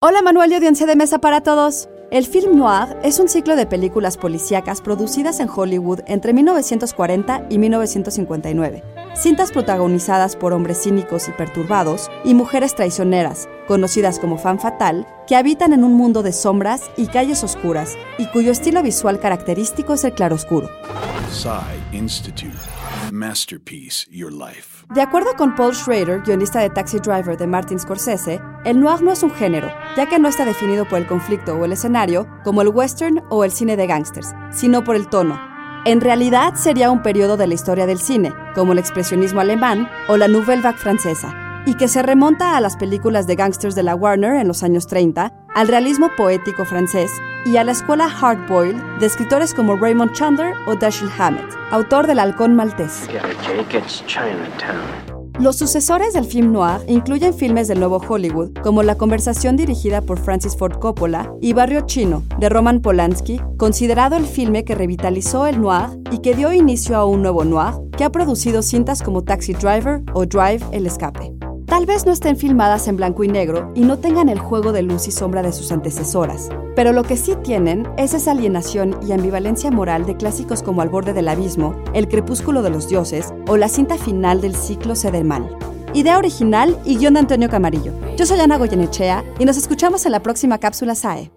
Hola Manuel y audiencia de mesa para todos. El film noir es un ciclo de películas policíacas producidas en Hollywood entre 1940 y 1959. Cintas protagonizadas por hombres cínicos y perturbados y mujeres traicioneras, conocidas como fan fatal, que habitan en un mundo de sombras y calles oscuras y cuyo estilo visual característico es el claroscuro. Masterpiece Your Life. De acuerdo con Paul Schrader, guionista de Taxi Driver de Martin Scorsese, el noir no es un género, ya que no está definido por el conflicto o el escenario, como el western o el cine de gangsters, sino por el tono. En realidad sería un periodo de la historia del cine, como el expresionismo alemán o la Nouvelle Vague francesa, y que se remonta a las películas de gangsters de la Warner en los años 30, al realismo poético francés y a la escuela hardboiled de escritores como Raymond Chandler o Dashiell Hammett, autor del Halcón Maltés. Los sucesores del film noir incluyen filmes del nuevo Hollywood, como La conversación dirigida por Francis Ford Coppola y Barrio Chino, de Roman Polanski, considerado el filme que revitalizó el noir y que dio inicio a un nuevo noir que ha producido cintas como Taxi Driver o Drive El Escape. Tal vez no estén filmadas en blanco y negro y no tengan el juego de luz y sombra de sus antecesoras, pero lo que sí tienen es esa alienación y ambivalencia moral de clásicos como Al borde del abismo, El crepúsculo de los dioses o la cinta final del ciclo Se del mal. Idea original y guion de Antonio Camarillo. Yo soy Ana Goyenechea y nos escuchamos en la próxima cápsula SAE.